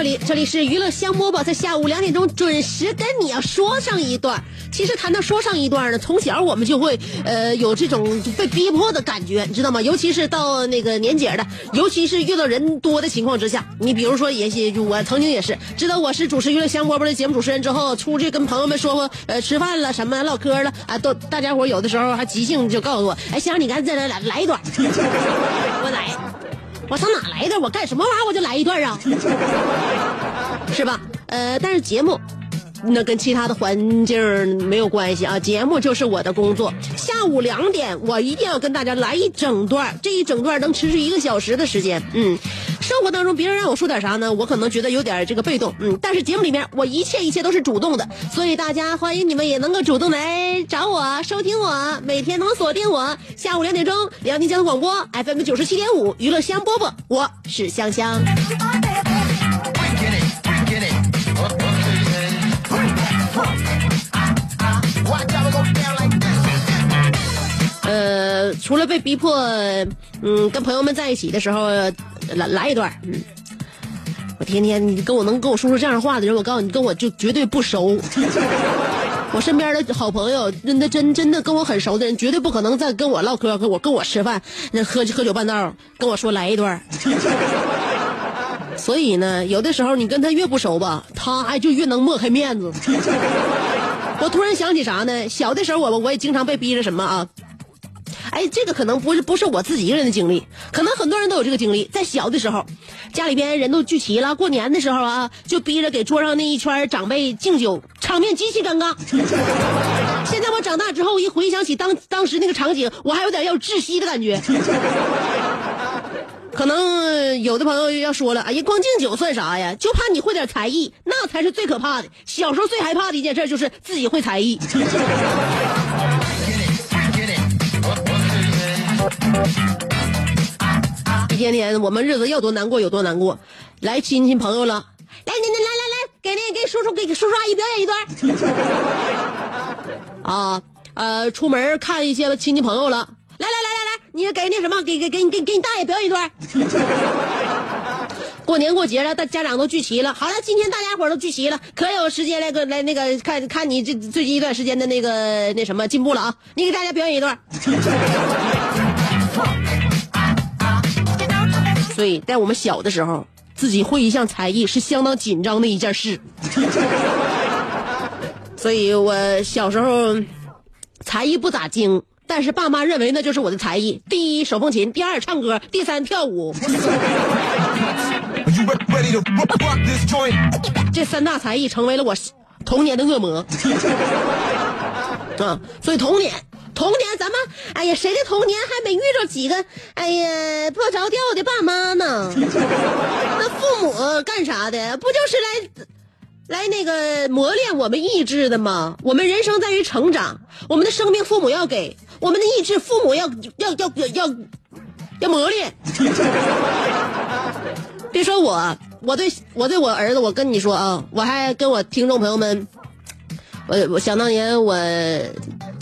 这里，这里是娱乐香饽饽，在下午两点钟准时跟你要说上一段。其实谈到说上一段呢，从小我们就会呃有这种被逼迫的感觉，你知道吗？尤其是到那个年节的，尤其是遇到人多的情况之下，你比如说也许我曾经也是知道我是主持娱乐香饽饽的节目主持人之后，出去跟朋友们说说呃吃饭了什么唠嗑了啊，都大家伙有的时候还即兴就告诉我，哎香你赶紧再来来来一段，我来。我上哪来的？我干什么玩意儿我就来一段啊，是吧？呃，但是节目。那跟其他的环境没有关系啊，节目就是我的工作。下午两点，我一定要跟大家来一整段，这一整段能持续一个小时的时间。嗯，生活当中别人让我说点啥呢，我可能觉得有点这个被动。嗯，但是节目里面我一切一切都是主动的，所以大家欢迎你们也能够主动来找我收听我，每天能锁定我。下午两点钟，辽宁交通广播 FM 九十七点五，娱乐香饽饽，我是香香。除了被逼迫，嗯，跟朋友们在一起的时候，来来一段，嗯，我天天你跟我能跟我说出这样的话的人，我告诉你，跟我就绝对不熟。我身边的好朋友，真的真真的跟我很熟的人，绝对不可能再跟我唠嗑，跟我跟我吃饭，那喝喝酒半道，跟我说来一段。所以呢，有的时候你跟他越不熟吧，他哎就越能抹开面子。我突然想起啥呢？小的时候我我也经常被逼着什么啊？哎，这个可能不是不是我自己一个人的经历，可能很多人都有这个经历。在小的时候，家里边人都聚齐了，过年的时候啊，就逼着给桌上那一圈长辈敬酒，场面极其尴尬。现在我长大之后，一回想起当当时那个场景，我还有点要窒息的感觉。可能有的朋友要说了，哎呀，光敬酒算啥呀？就怕你会点才艺，那才是最可怕的。小时候最害怕的一件事就是自己会才艺。一天天我们日子要多难过有多难过，来亲戚朋友了，来来来来来来，给那给叔叔给叔叔阿姨表演一段。啊呃，出门看一些亲戚朋友了，来来来来来，你给那什么给给给给给你大爷表演一段。过年过节了，大家长都聚齐了。好了，今天大家伙都聚齐了，可有时间来个来那个看看你这最近一段时间的那个那什么进步了啊！你给大家表演一段。所以在我们小的时候，自己会一项才艺是相当紧张的一件事。所以我小时候才艺不咋精，但是爸妈认为那就是我的才艺：第一手风琴，第二唱歌，第三跳舞。这三大才艺成为了我童年的恶魔。啊，所以童年，童年咱们，哎呀，谁的童年还没遇着几个，哎呀，不着调的爸妈呢？那父母干啥的？不就是来，来那个磨练我们意志的吗？我们人生在于成长，我们的生命父母要给，我们的意志父母要要要要要要磨练。别说我，我对我对我儿子，我跟你说啊，我还跟我听众朋友们，我我想当年我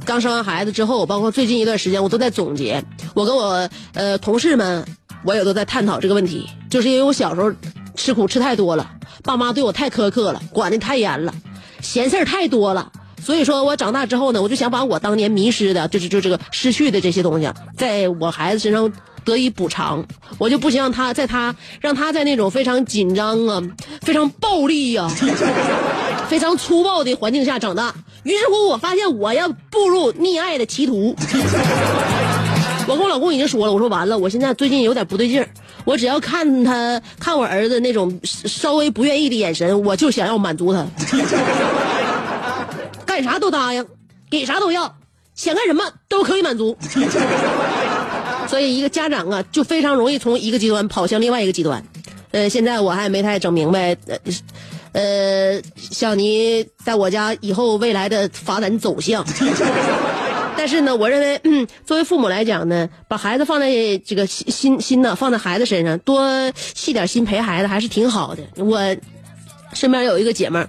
刚生完孩子之后，包括最近一段时间，我都在总结，我跟我呃同事们，我也都在探讨这个问题，就是因为我小时候吃苦吃太多了，爸妈对我太苛刻了，管的太严了，闲事儿太多了。所以说我长大之后呢，我就想把我当年迷失的，就是就这个失去的这些东西，在我孩子身上得以补偿。我就不希望他在他让他在那种非常紧张啊、非常暴力呀、非常粗暴的环境下长大。于是乎，我发现我要步入溺爱的歧途。我跟我老公已经说了，我说完了，我现在最近有点不对劲儿，我只要看他看我儿子那种稍微不愿意的眼神，我就想要满足他，干啥都答应，给啥都要，想干什么都可以满足。所以一个家长啊，就非常容易从一个极端跑向另外一个极端。呃，现在我还没太整明白，呃，呃，像你在我家以后未来的发展走向。但是呢，我认为，嗯，作为父母来讲呢，把孩子放在这个心心心呢，放在孩子身上，多细点心陪孩子还是挺好的。我身边有一个姐们儿，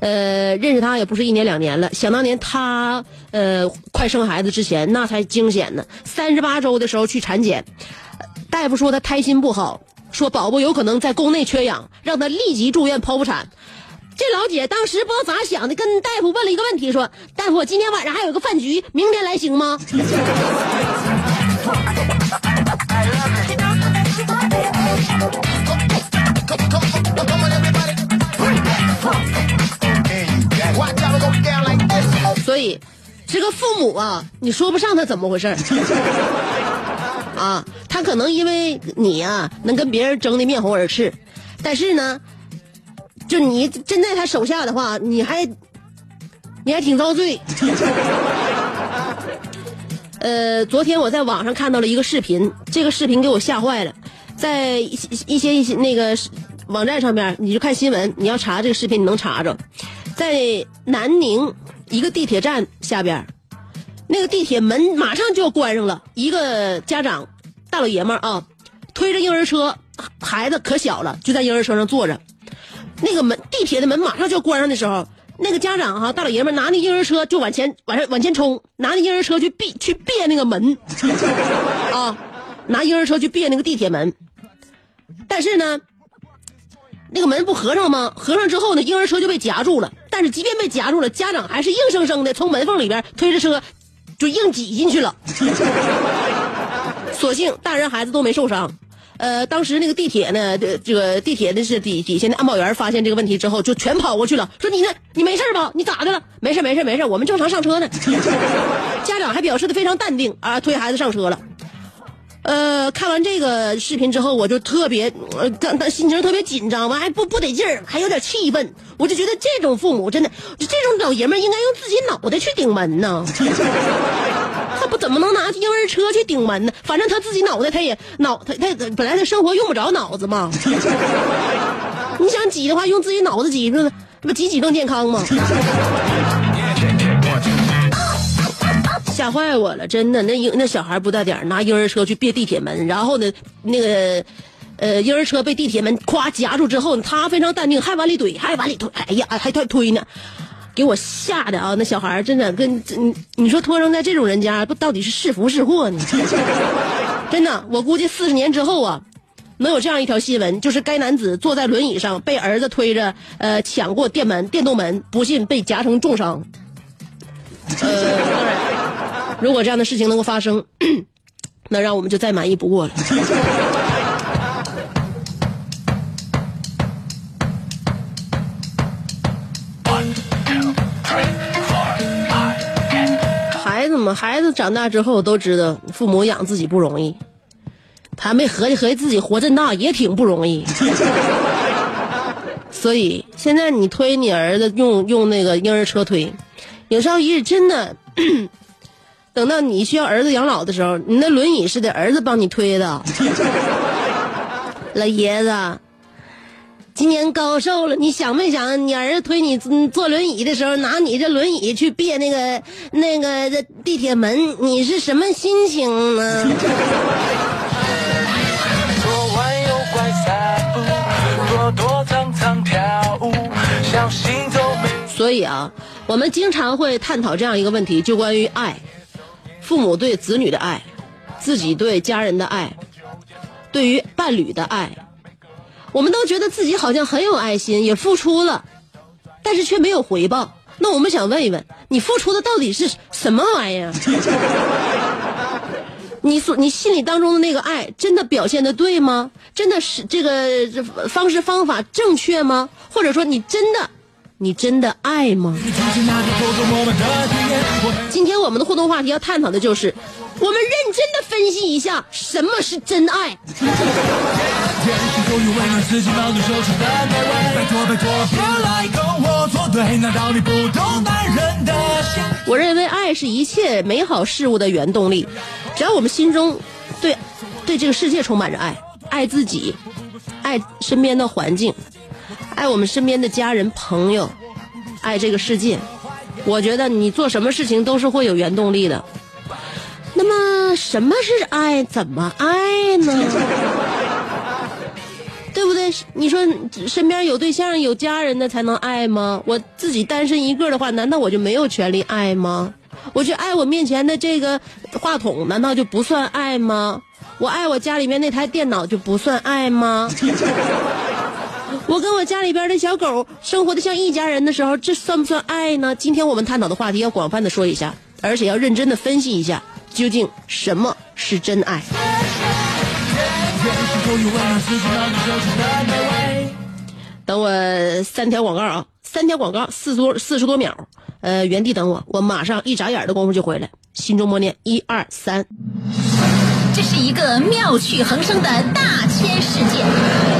呃，认识她也不是一年两年了。想当年她呃快生孩子之前，那才惊险呢。三十八周的时候去产检，大夫说她胎心不好，说宝宝有可能在宫内缺氧，让她立即住院剖腹产。这老姐当时不知道咋想的，跟大夫问了一个问题，说：“大夫，我今天晚上还有个饭局，明天来行吗？” 所以，这个父母啊，你说不上他怎么回事儿啊，他可能因为你呀、能跟别人争得面红耳赤，但是呢，就你真在他手下的话，你还你还挺遭罪。呃，昨天我在网上看到了一个视频，这个视频给我吓坏了。在一些一些一些那个网站上面，你就看新闻，你要查这个视频，你能查着。在南宁一个地铁站下边，那个地铁门马上就要关上了，一个家长大老爷们儿啊，推着婴儿车，孩子可小了，就在婴儿车上坐着。那个门地铁的门马上就要关上的时候，那个家长哈、大老爷们拿那婴儿车就往前往上往前冲，拿那婴儿车去别去别那个门，啊，拿婴儿车去别那个地铁门。但是呢，那个门不合上吗？合上之后呢，婴儿车就被夹住了。但是即便被夹住了，家长还是硬生生的从门缝里边推着车，就硬挤进去了。所幸大人孩子都没受伤。呃，当时那个地铁呢，这这个地铁的是底底下的安保员发现这个问题之后，就全跑过去了，说你呢，你没事吧？你咋的了？没事没事没事，我们正常上车呢。家长还表示的非常淡定啊，推孩子上车了。呃，看完这个视频之后，我就特别呃，当当心情特别紧张，完还不不得劲儿，还有点气愤。我就觉得这种父母真的，这种老爷们应该用自己脑袋去顶门呢。他不怎么能拿婴儿车去顶门呢？反正他自己脑袋他也脑他他本来他生活用不着脑子嘛。你想挤的话，用自己脑子挤，那不挤挤更健康吗？吓坏我了，真的，那婴那小孩不大点拿婴儿车去别地铁门，然后呢，那个，呃，婴儿车被地铁门咵夹住之后，他非常淡定，还往里怼，还往里推，哎呀，还推推呢，给我吓的啊！那小孩真的跟你你说托生在这种人家，不到底是是福是祸呢？真的，我估计四十年之后啊，能有这样一条新闻，就是该男子坐在轮椅上被儿子推着，呃，抢过电门电动门，不幸被夹成重伤。呃，当然。如果这样的事情能够发生，那让我们就再满意不过了。孩子嘛，孩子长大之后都知道，父母养自己不容易，他没合计合计自己活这么大也挺不容易。所以现在你推你儿子用用那个婴儿车推，有朝一日真的。等到你需要儿子养老的时候，你那轮椅是得儿子帮你推的。老爷子，今年高寿了？你想没想，你儿子推你坐轮椅的时候，拿你这轮椅去别那个那个地铁门，你是什么心情呢？所以啊，我们经常会探讨这样一个问题，就关于爱。父母对子女的爱，自己对家人的爱，对于伴侣的爱，我们都觉得自己好像很有爱心，也付出了，但是却没有回报。那我们想问一问，你付出的到底是什么玩意儿？你所你心里当中的那个爱，真的表现的对吗？真的是这个方式方法正确吗？或者说你真的你真的爱吗？今天我们的互动话题要探讨的就是，我们认真的分析一下什么是真爱。我认为爱是一切美好事物的原动力，只要我们心中对对这个世界充满着爱，爱自己，爱身边的环境，爱我们身边的家人朋友，爱这个世界，我觉得你做什么事情都是会有原动力的。那么什么是爱？怎么爱呢？对不对？你说身边有对象、有家人的才能爱吗？我自己单身一个的话，难道我就没有权利爱吗？我去爱我面前的这个话筒，难道就不算爱吗？我爱我家里面那台电脑就不算爱吗？我跟我家里边的小狗生活的像一家人的时候，这算不算爱呢？今天我们探讨的话题要广泛的说一下，而且要认真的分析一下，究竟什么是真爱。等我三条广告啊，三条广告，四十多四十多秒，呃，原地等我，我马上一眨眼的功夫就回来。心中默念一二三，这是一个妙趣横生的大千世界。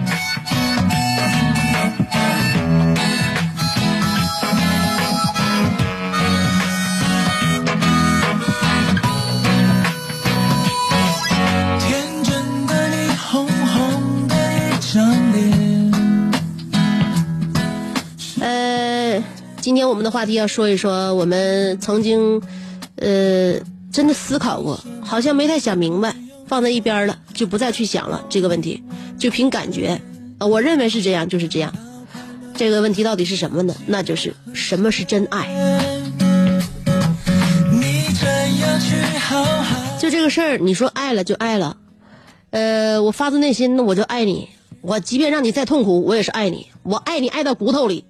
天我们的话题要说一说，我们曾经，呃，真的思考过，好像没太想明白，放在一边了，就不再去想了这个问题，就凭感觉，啊，我认为是这样，就是这样。这个问题到底是什么呢？那就是什么是真爱？就这个事儿，你说爱了就爱了，呃，我发自内心的我就爱你，我即便让你再痛苦，我也是爱你，我爱你爱到骨头里，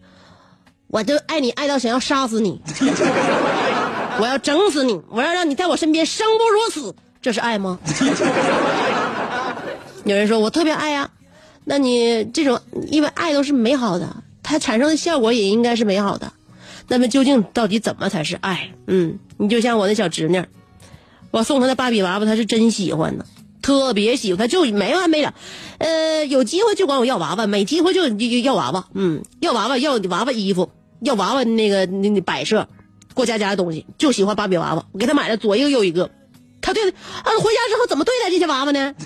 我就爱你爱到想要杀死你，我要整死你，我要让你在我身边生不如死，这是爱吗？有人说我特别爱呀、那你这种因为爱都是美好的，它产生的效果也应该是美好的，那么究竟到底怎么才是爱？嗯，你就像我那小侄女。我送她的芭比娃娃，她是真喜欢呢，特别喜欢，他就没完没了。呃，有机会就管我要娃娃，没机会就就要娃娃，嗯，要娃娃，要娃娃衣服，要娃娃那个那那摆设，过家家的东西，就喜欢芭比娃娃。我给他买了左一个右一个，他对啊，回家之后怎么对待这些娃娃呢？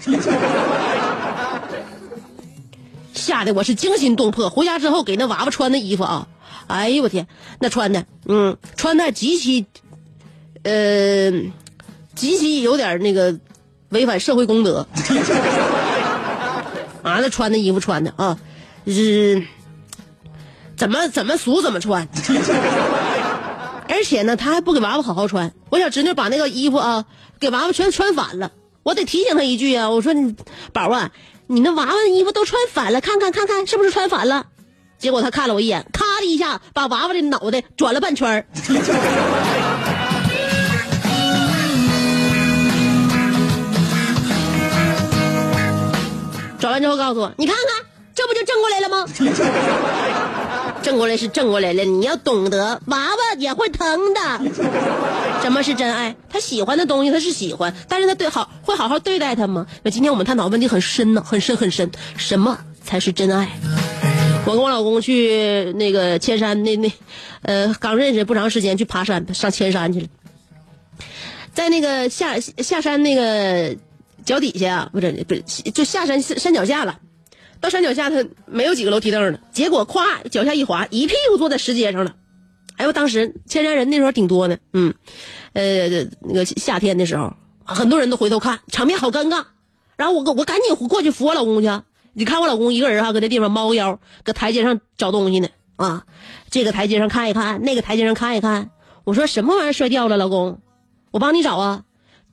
吓得我是惊心动魄。回家之后给那娃娃穿的衣服啊，哎呦我天，那穿的，嗯，穿的极其，呃。极其有点那个违反社会公德，啊，那穿的衣服穿的啊，是怎么怎么俗怎么穿，而且呢，他还不给娃娃好好穿。我小侄女把那个衣服啊，给娃娃全穿反了，我得提醒他一句啊，我说你宝啊，你那娃娃的衣服都穿反了，看看看看是不是穿反了？结果他看了我一眼，咔的一下把娃娃的脑袋转了半圈儿。转完之后告诉我，你看看，这不就正过来了吗？正过来是正过来了，你要懂得，娃娃也会疼的。什么是真爱？他喜欢的东西他是喜欢，但是他对好会好好对待他吗？那今天我们探讨问题很深呢，很深很深。什么才是真爱？我跟我老公去那个千山，那那，呃，刚认识不长时间，去爬山，上千山去了。在那个下下山那个脚底下啊，不是不是，就下山山脚下了。到山脚下，他没有几个楼梯凳了，结果咵脚下一滑，一屁股坐在石阶上了。哎呦，当时千山人那时候挺多的，嗯，呃，那个夏天的时候，很多人都回头看，场面好尴尬。然后我我赶紧过去扶我老公去。你看我老公一个人哈，搁那地方猫腰，搁台阶上找东西呢啊！这个台阶上看一看，那个台阶上看一看。我说什么玩意儿摔掉了，老公，我帮你找啊。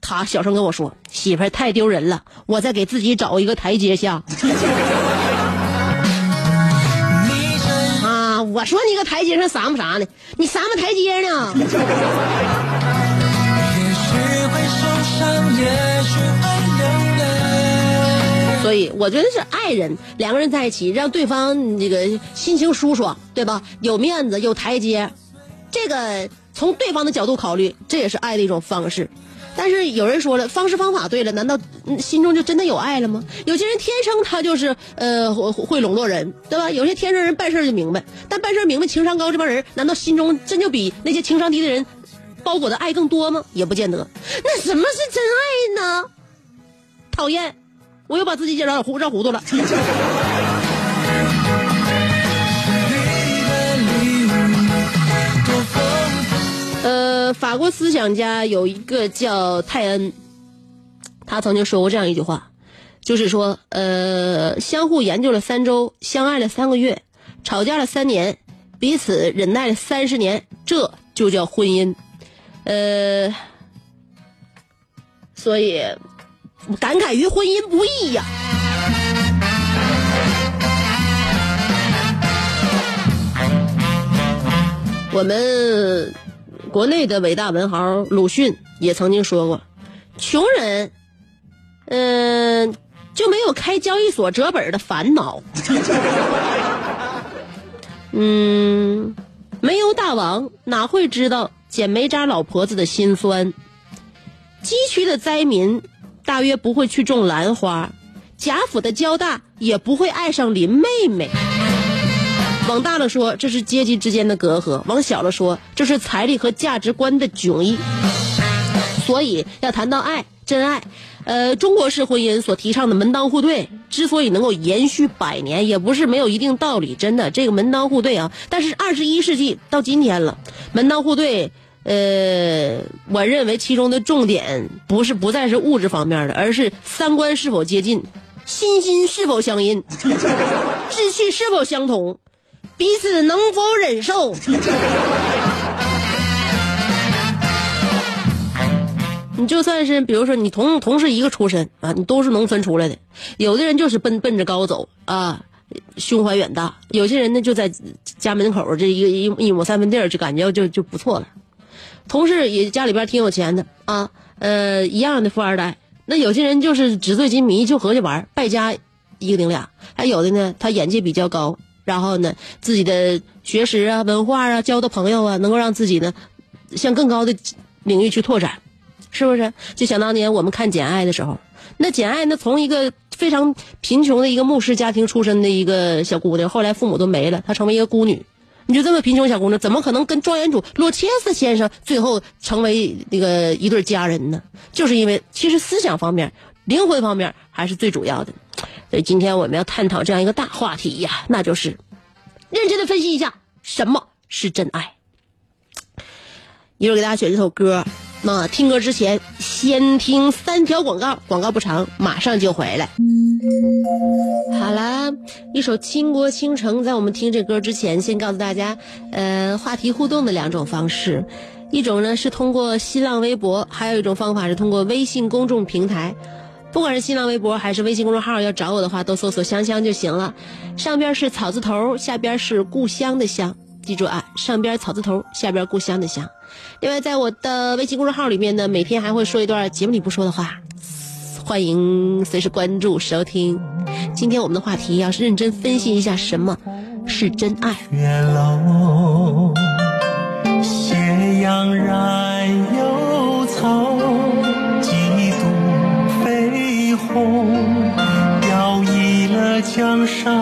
他小声跟我说：“媳妇儿太丢人了，我再给自己找一个台阶下。”啊！我说你搁台阶上撒么啥呢？你撒么台阶呢？所以我觉得是爱人，两个人在一起，让对方这个心情舒爽，对吧？有面子，有台阶，这个从对方的角度考虑，这也是爱的一种方式。但是有人说了，方式方法对了，难道心中就真的有爱了吗？有些人天生他就是呃会会笼络人，对吧？有些天生人办事就明白，但办事明白、情商高这帮人，难道心中真就比那些情商低的人包裹的爱更多吗？也不见得。那什么是真爱呢？讨厌，我又把自己绕糊绕糊涂了。法国思想家有一个叫泰恩，他曾经说过这样一句话，就是说，呃，相互研究了三周，相爱了三个月，吵架了三年，彼此忍耐了三十年，这就叫婚姻。呃，所以感慨于婚姻不易呀。我们国内的伟大文豪鲁迅也曾经说过，穷人，嗯、就没有开交易所折本的烦恼。嗯，没有大王哪会知道捡煤渣老婆子的辛酸？崎岖的灾民大约不会去种兰花，贾府的交大也不会爱上林妹妹。往大了说，这是阶级之间的隔阂；往小了说，这是财力和价值观的迥异。所以，要谈到爱，真爱，呃，中国式婚姻所提倡的门当户对，之所以能够延续百年，也不是没有一定道理。真的，这个门当户对啊，但是二十一世纪到今天了，门当户对，呃，我认为其中的重点不是不再是物质方面的，而是三观是否接近，心心是否相印，志趣是否相同。彼此能否忍受？你就算是，比如说你同同是一个出身啊，你都是农村出来的，有的人就是奔奔着高走啊，胸怀远大；有些人呢就在家门口这一个一一亩三分地儿就感觉就就不错了。同事也家里边挺有钱的啊，呃，一样的富二代。那有些人就是纸醉金迷，就合计玩，败家一个顶俩；还有的呢，他眼界比较高。然后呢，自己的学识啊、文化啊、交的朋友啊，能够让自己呢向更高的领域去拓展，是不是？就想当年我们看《简爱》的时候，那简爱那从一个非常贫穷的一个牧师家庭出身的一个小姑娘，后来父母都没了，她成为一个孤女。你就这么贫穷小姑娘，怎么可能跟庄园主洛切斯先生最后成为那个一对佳人呢？就是因为其实思想方面、灵魂方面还是最主要的。所以今天我们要探讨这样一个大话题呀，那就是认真的分析一下什么是真爱。一会儿给大家选这首歌，那听歌之前先听三条广告，广告不长，马上就回来。好啦，一首《倾国倾城》，在我们听这歌之前，先告诉大家，呃，话题互动的两种方式，一种呢是通过新浪微博，还有一种方法是通过微信公众平台。不管是新浪微博还是微信公众号，要找我的话，都搜索“香香”就行了。上边是草字头，下边是故乡的乡，记住啊，上边草字头，下边故乡的乡。另外，在我的微信公众号里面呢，每天还会说一段节目里不说的话，欢迎随时关注收听。今天我们的话题要是认真分析一下什么是真爱。月楼，斜阳染上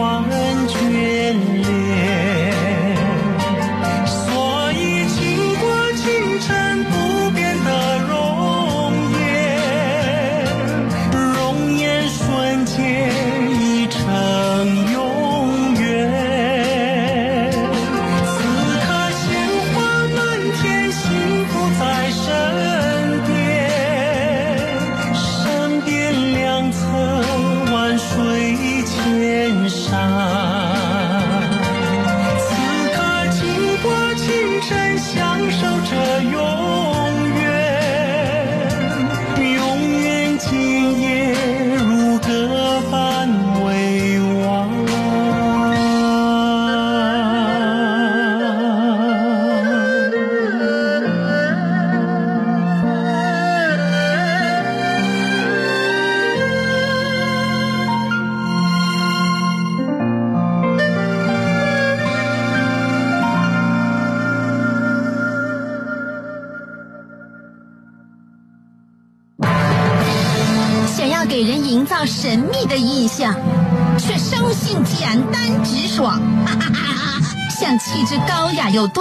悲欢眷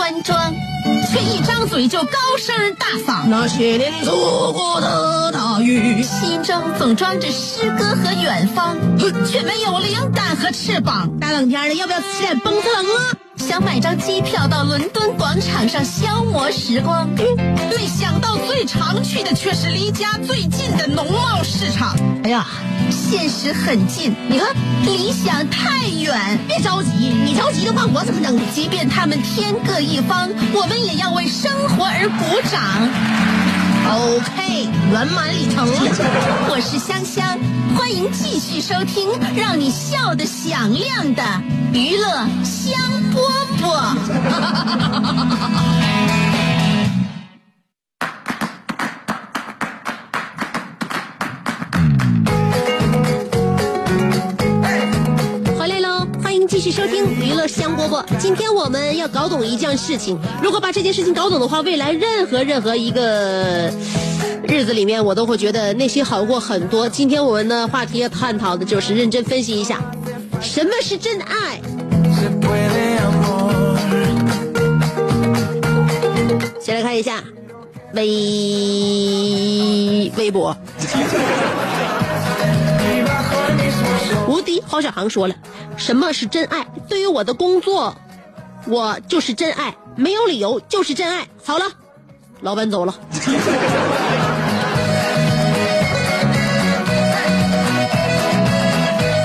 雅又端庄，却一张嘴就高声大嗓。那些年错过的大雨，心中总装着诗歌和远方，却没有灵感和翅膀。大冷天的，要不要吃点蹦特冷啊？想买张机票到伦敦广场上消磨时光，没想到最常去的却是离家最近的农贸市场。哎呀，现实很近，你看理想太远。别着急，你着急的话，我怎么整？即便他们天各一方，我们也要为生活而鼓掌。OK，圆满礼成。我是香香，欢迎继续收听让你笑得响亮的娱乐香饽饽。继续收听娱乐香饽饽。今天我们要搞懂一件事情，如果把这件事情搞懂的话，未来任何任何一个日子里面，我都会觉得内心好过很多。今天我们的话题要探讨的就是认真分析一下，什么是真爱。先来看一下微微博。无敌郝小航说了：“什么是真爱？对于我的工作，我就是真爱，没有理由就是真爱。”好了，老板走了。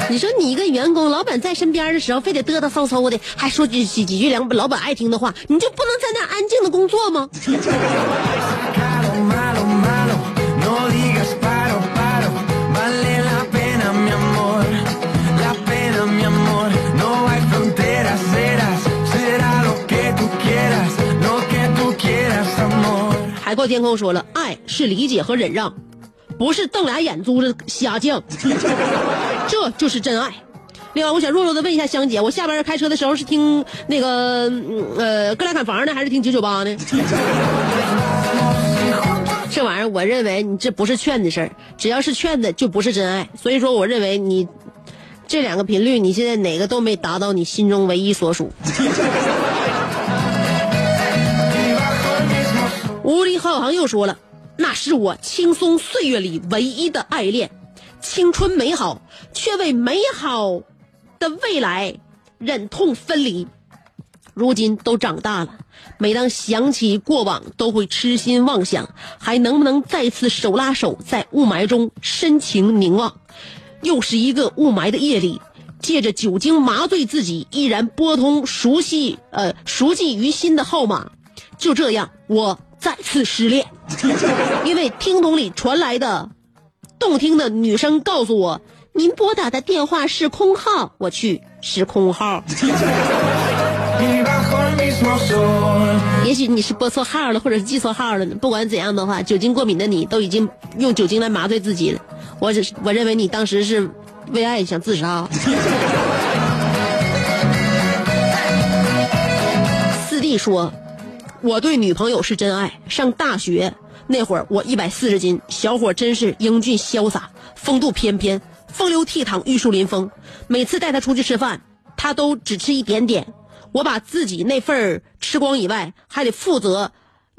你说你一个员工，老板在身边的时候，非得嘚嘚嗖嗖的，还说几几几句两老板爱听的话，你就不能在那安静的工作吗？天空说了，爱是理解和忍让，不是瞪俩眼珠子瞎犟，这就是真爱。另外，我想弱弱的问一下香姐，我下班开车的时候是听那个呃哥俩砍房呢，还是听九九八呢？这玩意儿，我认为你这不是劝的事儿，只要是劝的就不是真爱。所以说，我认为你这两个频率，你现在哪个都没达到你心中唯一所属。无力浩航又说了，那是我轻松岁月里唯一的爱恋，青春美好，却为美好的未来忍痛分离。如今都长大了，每当想起过往，都会痴心妄想，还能不能再次手拉手在雾霾中深情凝望？又是一个雾霾的夜里，借着酒精麻醉自己，依然拨通熟悉呃熟记于心的号码。就这样，我再次失恋，因为听筒里传来的动听的女声告诉我，您拨打的电话是空号。我去，是空号。也许你是拨错号了，或者是记错号了呢。不管怎样的话，酒精过敏的你都已经用酒精来麻醉自己了。我只是我认为你当时是为爱想自杀。四弟说，我对女朋友是真爱。上大学那会儿，我一百四十斤，小伙真是英俊潇洒，风度翩翩，风流倜傥，玉树临风。每次带他出去吃饭，他都只吃一点点。我把自己那份儿吃光以外，还得负责，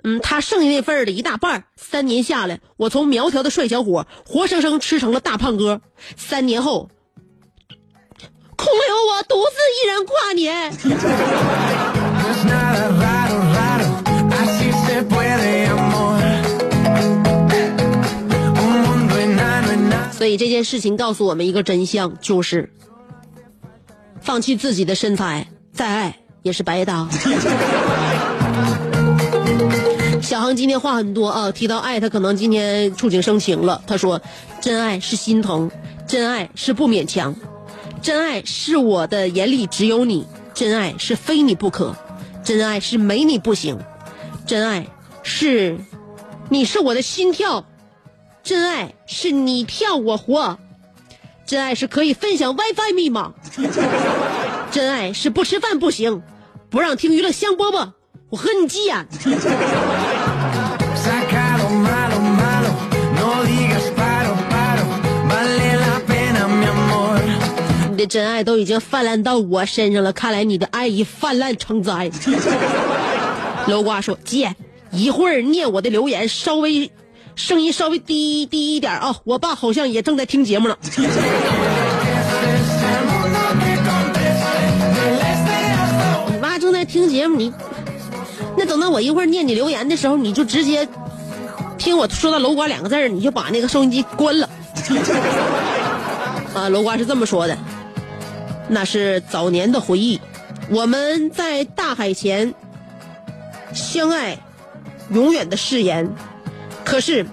嗯，他剩下那份儿的一大半儿。三年下来，我从苗条的帅小伙，活生生吃成了大胖哥。三年后，空留我独自一人跨年。这件事情告诉我们一个真相，就是放弃自己的身材，再爱也是白搭。小航今天话很多啊，提到爱，他可能今天触景生情了。他说：“真爱是心疼，真爱是不勉强，真爱是我的眼里只有你，真爱是非你不可，真爱是没你不行，真爱是你是我的心跳，真爱是你跳我活，真爱是可以分享 WiFi 密码，真爱是不吃饭不行，不让听娱乐香饽饽，我和你急眼。”你的真爱都已经泛滥到我身上了，看来你的爱已泛滥成灾。楼瓜说：“姐，一会儿念我的留言，稍微声音稍微低低一点啊，我爸好像也正在听节目呢。”你妈正在听节目，你那等到我一会儿念你留言的时候，你就直接听我说到楼瓜两个字儿，你就把那个收音机关了。啊，楼瓜是这么说的。那是早年的回忆，我们在大海前相爱，永远的誓言。可是，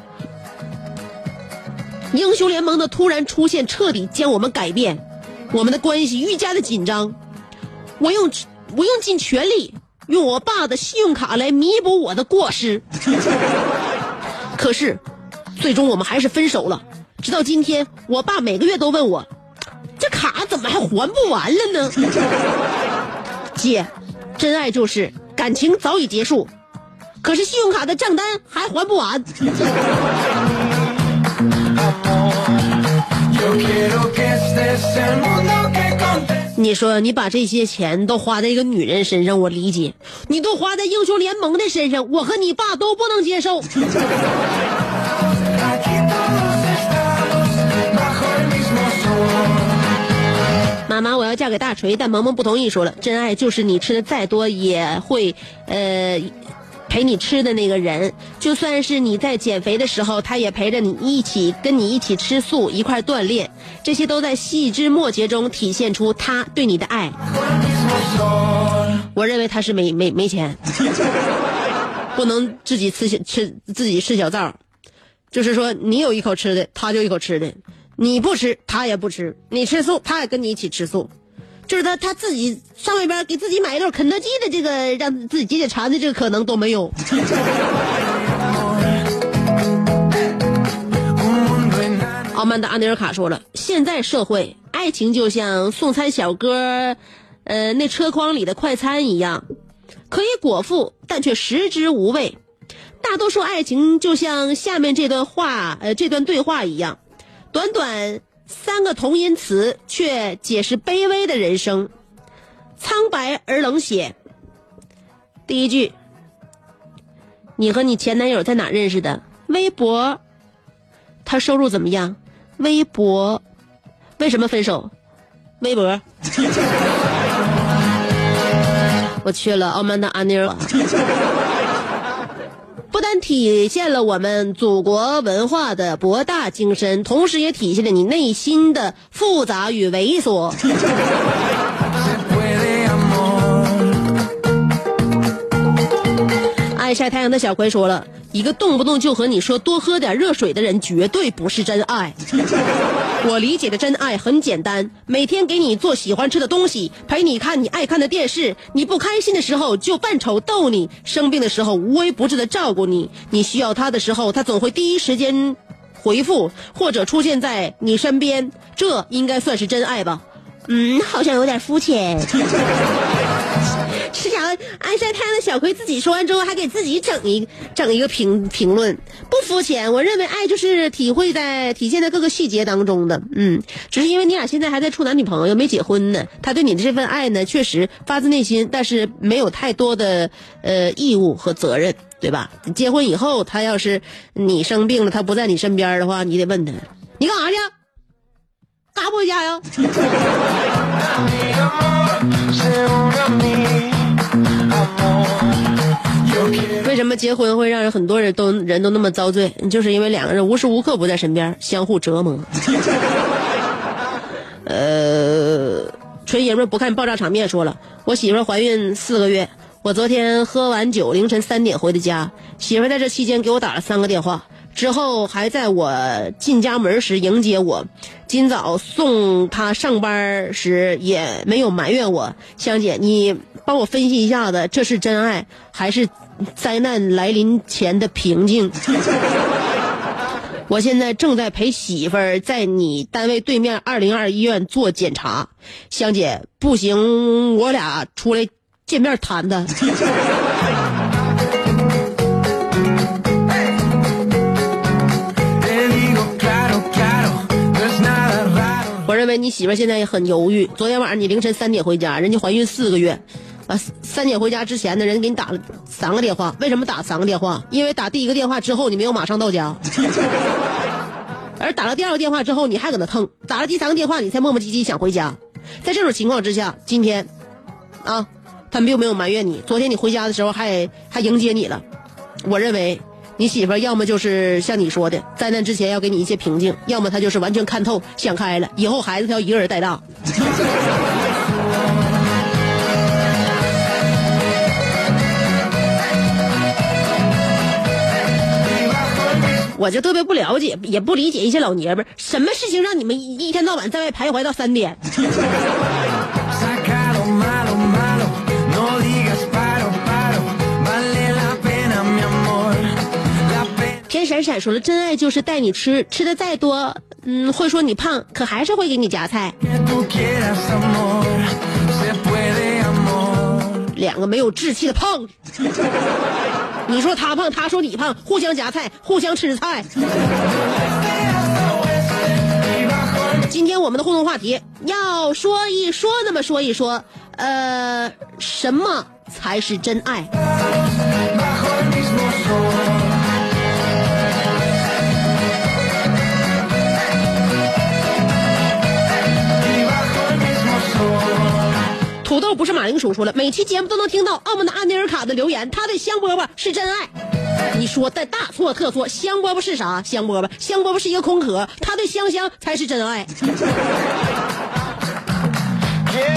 英雄联盟的突然出现，彻底将我们改变，我们的关系愈加的紧张。我用我用尽全力，用我爸的信用卡来弥补我的过失。可是，最终我们还是分手了。直到今天，我爸每个月都问我。这卡怎么还还不完了呢？姐，真爱就是感情早已结束，可是信用卡的账单还还不完。你说你把这些钱都花在一个女人身上，我理解；你都花在英雄联盟的身上，我和你爸都不能接受。妈妈，我要嫁给大锤，但萌萌不同意，说了，真爱就是你吃的再多也会，呃，陪你吃的那个人，就算是你在减肥的时候，他也陪着你一起跟你一起吃素，一块锻炼，这些都在细枝末节中体现出他对你的爱。我认为他是没没没钱，不能自己吃吃自己吃小灶，就是说你有一口吃的，他就一口吃的。你不吃，他也不吃；你吃素，他也跟你一起吃素。就是他他自己上外边给自己买一顿肯德基的这个，让自己解解馋的这个可能都没有。奥曼达阿尼尔卡说了，现在社会爱情就像送餐小哥呃那车筐里的快餐一样，可以果腹，但却食之无味。大多数爱情就像下面这段话呃这段对话一样，短短。三个同音词，却解释卑微的人生，苍白而冷血。第一句，你和你前男友在哪认识的？微博。他收入怎么样？微博。为什么分手？微博。我去了，傲慢的阿妮尔。不但体现了我们祖国文化的博大精深，同时也体现了你内心的复杂与猥琐。爱晒太阳的小葵说了一个动不动就和你说多喝点热水的人，绝对不是真爱。我理解的真爱很简单，每天给你做喜欢吃的东西，陪你看你爱看的电视，你不开心的时候就扮丑逗你，生病的时候无微不至的照顾你，你需要他的时候，他总会第一时间回复或者出现在你身边，这应该算是真爱吧？嗯，好像有点肤浅。是想爱晒太阳的小葵自己说完之后，还给自己整一整一个评评论，不肤浅。我认为爱就是体会在体现在各个细节当中的，嗯，只是因为你俩现在还在处男女朋友，没结婚呢。他对你的这份爱呢，确实发自内心，但是没有太多的呃义务和责任，对吧？结婚以后，他要是你生病了，他不在你身边的话，你得问他，你干啥去？干啥不回家呀？什么结婚会让人很多人都人都那么遭罪？就是因为两个人无时无刻不在身边，相互折磨。呃，纯爷们不看爆炸场面，说了，我媳妇怀孕四个月，我昨天喝完酒，凌晨三点回的家，媳妇在这期间给我打了三个电话。之后还在我进家门时迎接我，今早送她上班时也没有埋怨我。香姐，你帮我分析一下子，这是真爱还是灾难来临前的平静？我现在正在陪媳妇儿在你单位对面二零二医院做检查。香姐，不行，我俩出来见面谈谈。我认为你媳妇儿现在也很犹豫。昨天晚上你凌晨三点回家，人家怀孕四个月，三点回家之前呢，人给你打了三个电话。为什么打三个电话？因为打第一个电话之后你没有马上到家，而打了第二个电话之后你还搁那蹭，打了第三个电话你才磨磨唧唧想回家。在这种情况之下，今天，啊，他们并没有埋怨你。昨天你回家的时候还还迎接你了。我认为。你媳妇要么就是像你说的，灾难之前要给你一些平静，要么她就是完全看透、想开了，以后孩子她要一个人带大。我就特别不了解，也不理解一些老爷们儿，什么事情让你们一天到晚在外徘徊到三点？天闪闪说了，真爱就是带你吃，吃的再多，嗯，会说你胖，可还是会给你夹菜。两个没有志气的胖子，你说他胖，他说你胖，互相夹菜，互相吃菜。今天我们的互动话题要说一说，那么说一说，呃，什么才是真爱？土豆不是马铃薯说了，每期节目都能听到澳门的安妮尔卡的留言，他的香饽饽是真爱。你说的大错特错，香饽饽是啥？香饽饽，香饽饽是一个空壳，他对香香才是真爱。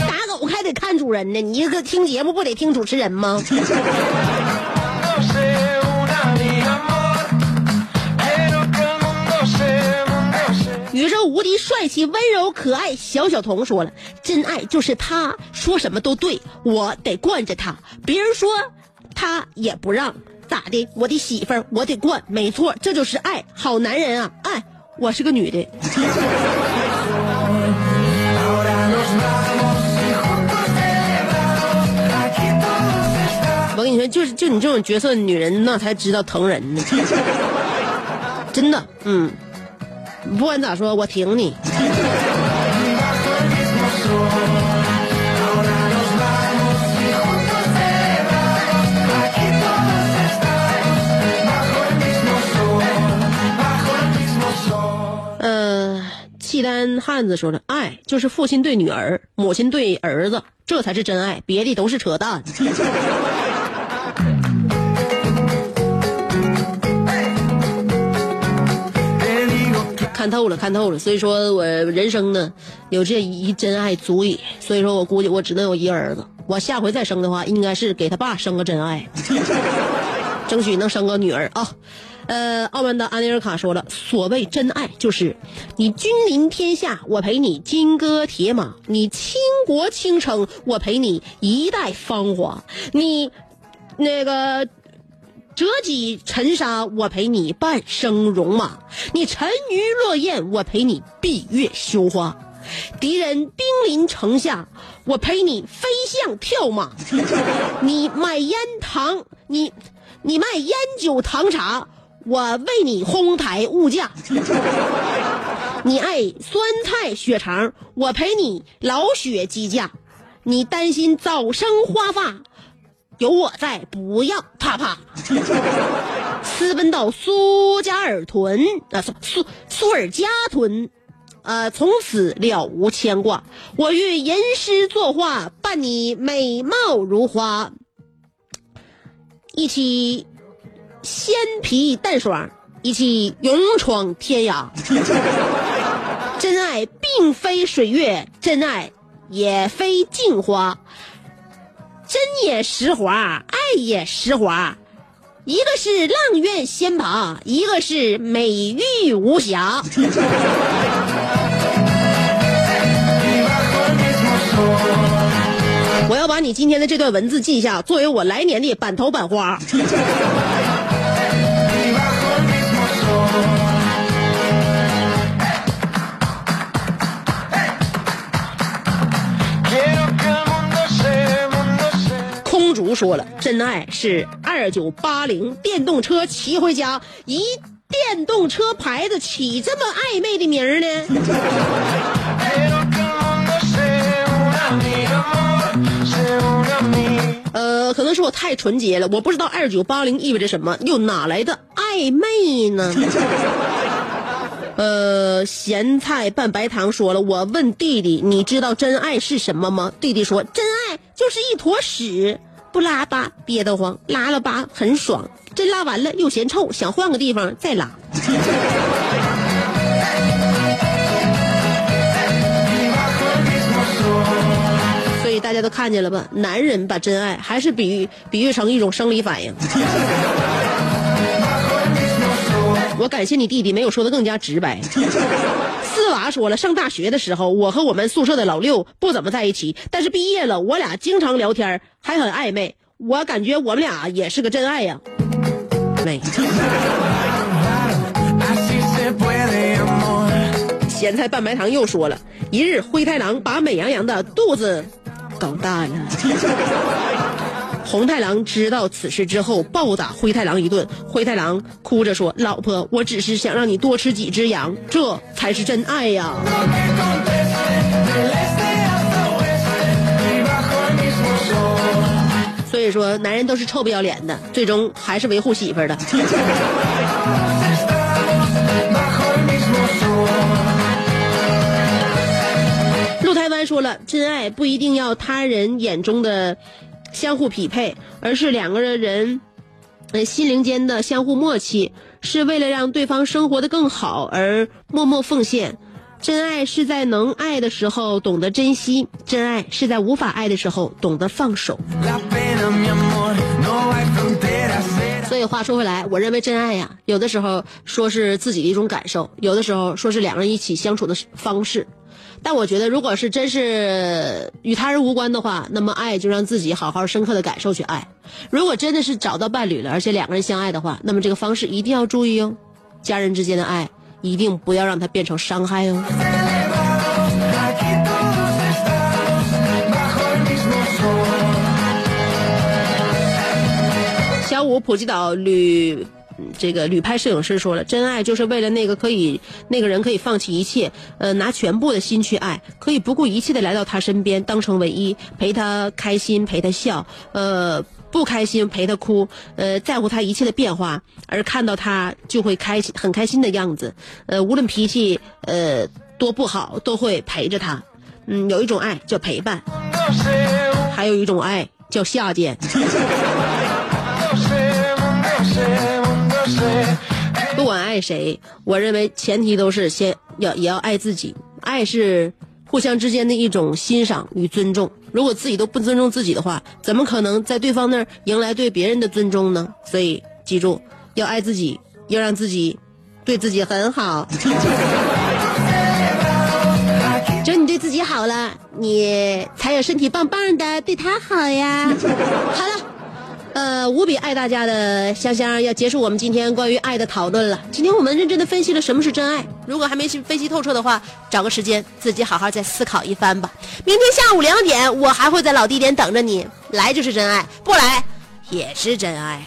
打狗还得看主人呢，你一个听节目不得听主持人吗？宇宙无敌帅气温柔可爱小小童说了，真爱就是他说什么都对，我得惯着他，别人说他也不让，咋的？我的媳妇儿我得惯，没错，这就是爱，好男人啊！哎，我是个女的。我跟你说，就是就你这种角色女人，那才知道疼人呢。真的，嗯，不管咋说，我挺你。呃，契丹汉子说了，爱就是父亲对女儿，母亲对儿子，这才是真爱，别的都是扯淡。看透了，看透了。所以说我人生呢，有这一真爱足矣。所以说我估计我只能有一个儿子。我下回再生的话，应该是给他爸生个真爱，争取能生个女儿啊。呃，傲慢的安尼尔卡说了，所谓真爱就是你君临天下，我陪你金戈铁马；你倾国倾城，我陪你一代芳华；你那个。折戟沉沙，我陪你半生戎马；你沉鱼落雁，我陪你闭月羞花；敌人兵临城下，我陪你飞象跳马；你买烟糖，你你卖烟酒糖茶，我为你哄抬物价；你爱酸菜血肠，我陪你老血鸡架；你担心早生花发。有我在，不要怕怕。私奔到苏家尔屯啊，苏苏苏尔加屯，呃，从此了无牵挂。我欲吟诗作画，伴你美貌如花，一起鲜皮淡爽，一起勇闯天涯。真爱并非水月，真爱也非镜花。真也实华，爱也实华，一个是阆苑仙葩，一个是美玉无瑕。我要把你今天的这段文字记下，作为我来年的版头版花。说了，真爱是二九八零电动车骑回家，一电动车牌子起这么暧昧的名儿呢？呃，可能是我太纯洁了，我不知道二九八零意味着什么，又哪来的暧昧呢？呃，咸菜拌白糖说了，我问弟弟，你知道真爱是什么吗？弟弟说，真爱就是一坨屎。不拉吧憋得慌，拉了吧很爽，真拉完了又嫌臭，想换个地方再拉。所以大家都看见了吧？男人把真爱还是比喻比喻成一种生理反应。我感谢你弟弟没有说的更加直白。四娃说了，上大学的时候，我和我们宿舍的老六不怎么在一起，但是毕业了，我俩经常聊天，还很暧昧。我感觉我们俩也是个真爱呀。没。咸菜拌白糖又说了一日，灰太狼把美羊羊的肚子搞大了。红太狼知道此事之后，暴打灰太狼一顿。灰太狼哭着说：“老婆，我只是想让你多吃几只羊，这才是真爱呀。”所以说，男人都是臭不要脸的，最终还是维护媳妇儿的。陆台湾说了，真爱不一定要他人眼中的。相互匹配，而是两个人，呃，心灵间的相互默契，是为了让对方生活的更好而默默奉献。真爱是在能爱的时候懂得珍惜，真爱是在无法爱的时候懂得放手。所以话说回来，我认为真爱呀，有的时候说是自己的一种感受，有的时候说是两个人一起相处的方式。但我觉得，如果是真是与他人无关的话，那么爱就让自己好好深刻的感受去爱。如果真的是找到伴侣了，而且两个人相爱的话，那么这个方式一定要注意哦。家人之间的爱一定不要让它变成伤害哦。小五普吉岛旅这个旅拍摄影师说了，真爱就是为了那个可以那个人可以放弃一切，呃，拿全部的心去爱，可以不顾一切的来到他身边，当成唯一，陪他开心，陪他笑，呃，不开心陪他哭，呃，在乎他一切的变化，而看到他就会开心，很开心的样子，呃，无论脾气呃多不好，都会陪着他。嗯，有一种爱叫陪伴，还有一种爱叫下贱。不管爱谁，我认为前提都是先要也要爱自己。爱是互相之间的一种欣赏与尊重。如果自己都不尊重自己的话，怎么可能在对方那儿迎来对别人的尊重呢？所以记住，要爱自己，要让自己对自己很好。只有你对自己好了，你才有身体棒棒的，对他好呀。好了。呃，无比爱大家的香香要结束我们今天关于爱的讨论了。今天我们认真的分析了什么是真爱。如果还没分析透彻的话，找个时间自己好好再思考一番吧。明天下午两点，我还会在老地点等着你。来就是真爱，不来也是真爱。